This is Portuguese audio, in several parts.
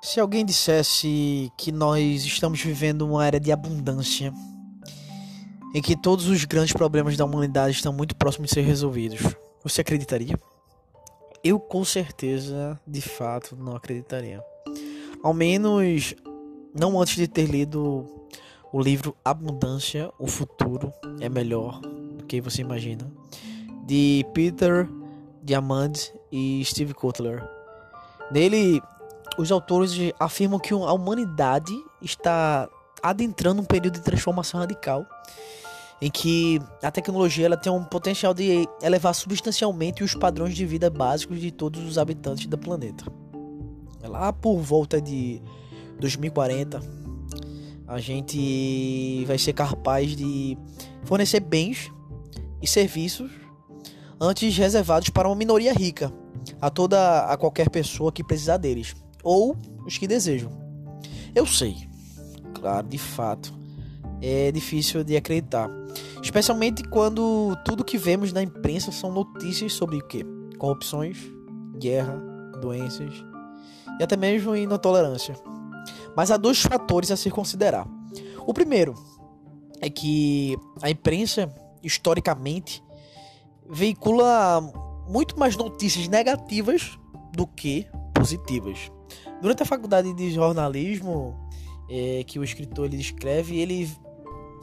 Se alguém dissesse que nós estamos vivendo uma era de abundância, em que todos os grandes problemas da humanidade estão muito próximos de ser resolvidos, você acreditaria? Eu com certeza, de fato, não acreditaria. Ao menos não antes de ter lido o livro Abundância, o futuro é melhor do que você imagina, de Peter Diamandis e Steve Kotler. Nele, os autores afirmam que a humanidade está adentrando um período de transformação radical em que a tecnologia ela tem um potencial de elevar substancialmente os padrões de vida básicos de todos os habitantes do planeta. Lá por volta de 2040, a gente vai ser capaz de fornecer bens e serviços antes reservados para uma minoria rica, a toda a qualquer pessoa que precisar deles, ou os que desejam. Eu sei, claro, de fato, é difícil de acreditar, especialmente quando tudo que vemos na imprensa são notícias sobre o que? Corrupções, guerra, doenças e até mesmo intolerância. Mas há dois fatores a se considerar. O primeiro é que a imprensa, historicamente, veicula muito mais notícias negativas do que positivas. Durante a faculdade de jornalismo é, que o escritor ele escreve, ele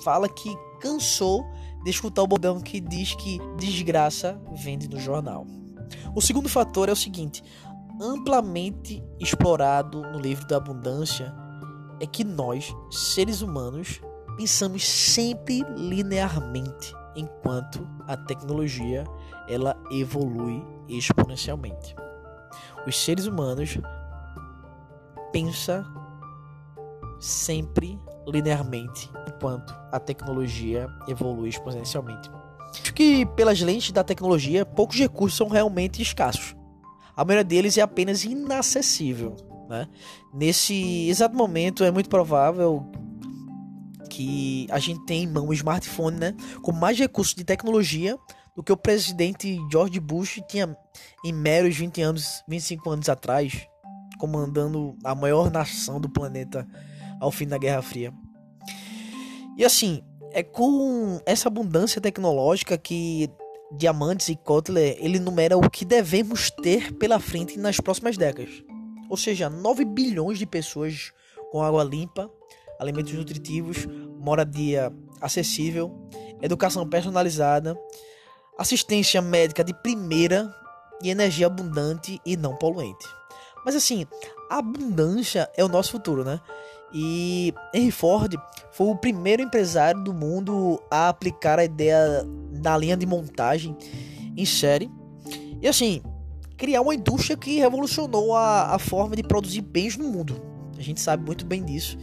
fala que cansou de escutar o bordão que diz que desgraça vende no jornal. O segundo fator é o seguinte: amplamente explorado no livro da abundância é que nós, seres humanos, pensamos sempre linearmente, enquanto a tecnologia ela evolui exponencialmente. Os seres humanos pensam sempre linearmente, enquanto a tecnologia evolui exponencialmente. Acho que pelas lentes da tecnologia, poucos recursos são realmente escassos. A maioria deles é apenas inacessível. Né? Nesse exato momento, é muito provável que a gente tenha em mão um smartphone né, com mais recursos de tecnologia do que o presidente George Bush tinha em meros 20 anos, 25 anos atrás, comandando a maior nação do planeta ao fim da Guerra Fria. E assim, é com essa abundância tecnológica que Diamantes e Kotler ele numera o que devemos ter pela frente nas próximas décadas. Ou seja, 9 bilhões de pessoas com água limpa, alimentos nutritivos, moradia acessível, educação personalizada, assistência médica de primeira e energia abundante e não poluente. Mas assim, a abundância é o nosso futuro, né? E Henry Ford foi o primeiro empresário do mundo a aplicar a ideia da linha de montagem em série. E assim, criar uma indústria que revolucionou a, a forma de produzir bens no mundo. A gente sabe muito bem disso.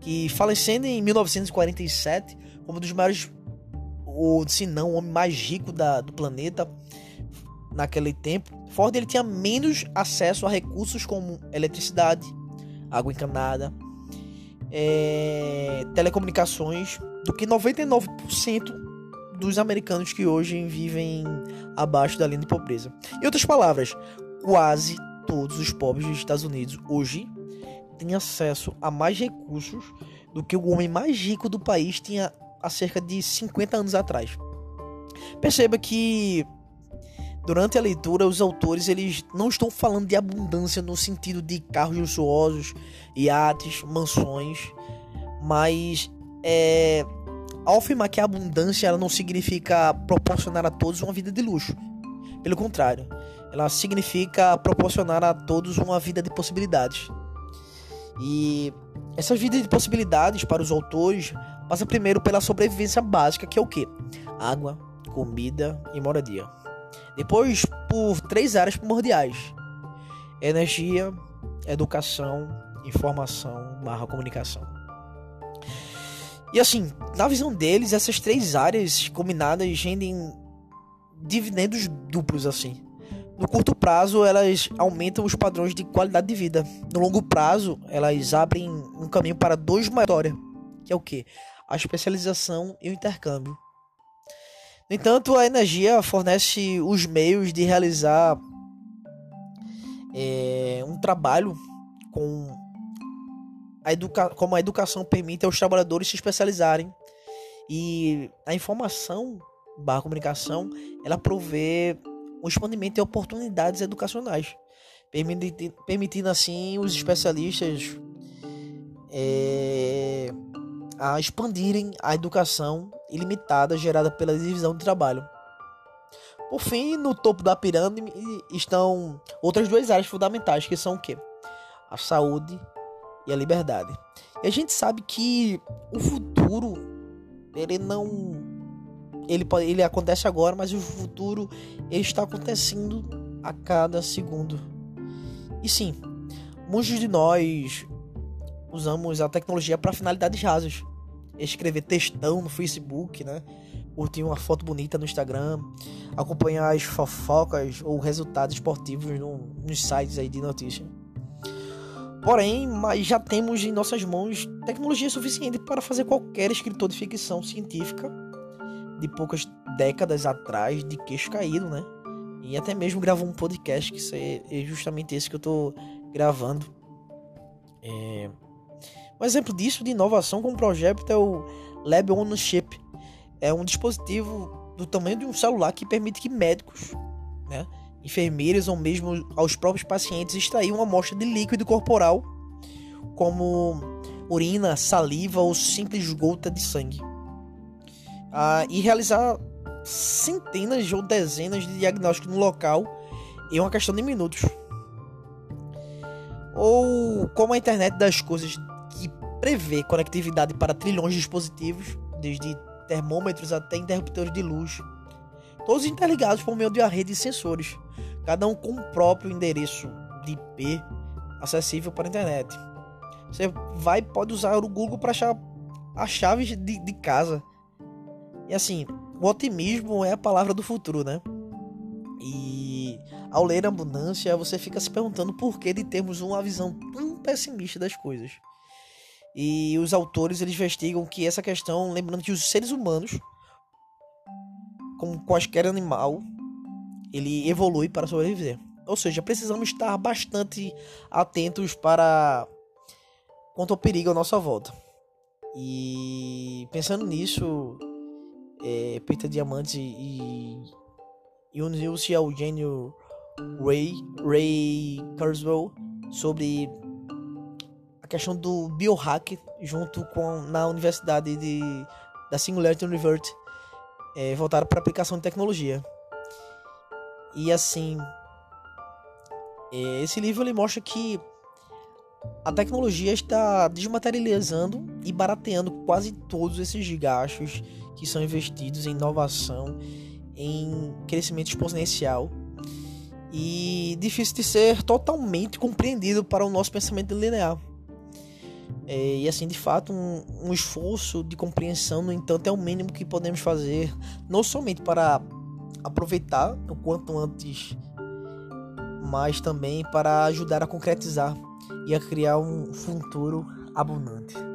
Que falecendo em 1947, como um dos maiores, ou se não, o homem mais rico da, do planeta naquele tempo, Ford ele tinha menos acesso a recursos como eletricidade, água encanada, é, telecomunicações do que 99% dos americanos que hoje vivem abaixo da linha de pobreza. Em outras palavras, quase todos os pobres dos Estados Unidos hoje têm acesso a mais recursos do que o homem mais rico do país tinha há cerca de 50 anos atrás. Perceba que durante a leitura os autores eles não estão falando de abundância no sentido de carros luxuosos, iates, mansões, mas é, ao afirmar que a abundância ela não significa proporcionar a todos uma vida de luxo. Pelo contrário, ela significa proporcionar a todos uma vida de possibilidades. E essa vida de possibilidades para os autores passa primeiro pela sobrevivência básica, que é o que? Água, comida e moradia. Depois por três áreas primordiais: energia, educação, informação, barra comunicação. E assim, na visão deles, essas três áreas combinadas rendem dividendos duplos assim. No curto prazo, elas aumentam os padrões de qualidade de vida. No longo prazo, elas abrem um caminho para dois maiores, que é o que? A especialização e o intercâmbio. No entanto, a energia fornece os meios de realizar é, um trabalho com a educa como a educação permite aos trabalhadores se especializarem. E a informação barra comunicação ela provê um expandimento de oportunidades educacionais permitindo, permitindo assim os especialistas é, a expandirem a educação ilimitada gerada pela divisão de trabalho. Por fim, no topo da pirâmide estão outras duas áreas fundamentais, que são o quê? A saúde e a liberdade. E a gente sabe que o futuro ele não ele pode, ele acontece agora, mas o futuro está acontecendo a cada segundo. E sim, muitos de nós usamos a tecnologia para finalidades rasas. Escrever textão no Facebook, né? Curtir uma foto bonita no Instagram, acompanhar as fofocas ou resultados esportivos no, nos sites aí de notícia. Porém, mas já temos em nossas mãos tecnologia suficiente para fazer qualquer escritor de ficção científica de poucas décadas atrás de queixo caído, né? E até mesmo gravou um podcast que é justamente esse que eu tô gravando. É... Um exemplo disso de inovação com o projeto é o Lab on Chip. É um dispositivo do tamanho de um celular que permite que médicos, né, enfermeiros ou mesmo aos próprios pacientes extrair uma amostra de líquido corporal, como urina, saliva ou simples gota de sangue, ah, e realizar centenas ou dezenas de diagnósticos no local em uma questão de minutos. Ou como a internet das coisas prevê conectividade para trilhões de dispositivos, desde termômetros até interruptores de luz, todos interligados por meio de uma rede de sensores, cada um com o próprio endereço de IP acessível para a internet. Você vai pode usar o Google para achar as chaves de, de casa. E assim, o otimismo é a palavra do futuro, né? E ao ler a abundância, você fica se perguntando por que de termos uma visão tão pessimista das coisas. E os autores eles investigam que essa questão, lembrando que os seres humanos, como qualquer animal, ele evolui para sobreviver. Ou seja, precisamos estar bastante atentos para quanto ao perigo à nossa volta. E pensando nisso, é, Peter Diamante e, e uniu-se ao gênio Ray, Ray Kurzweil sobre a questão do biohack junto com na Universidade de, da Singularity University é, voltaram para aplicação de tecnologia. E assim, é, esse livro ele mostra que a tecnologia está desmaterializando e barateando quase todos esses gastos que são investidos em inovação, em crescimento exponencial e difícil de ser totalmente compreendido para o nosso pensamento linear. É, e assim, de fato, um, um, esforço de compreensão, no entanto, é o mínimo que podemos fazer, não somente para aproveitar o quanto antes, mas também para ajudar a concretizar e a criar um futuro abundante.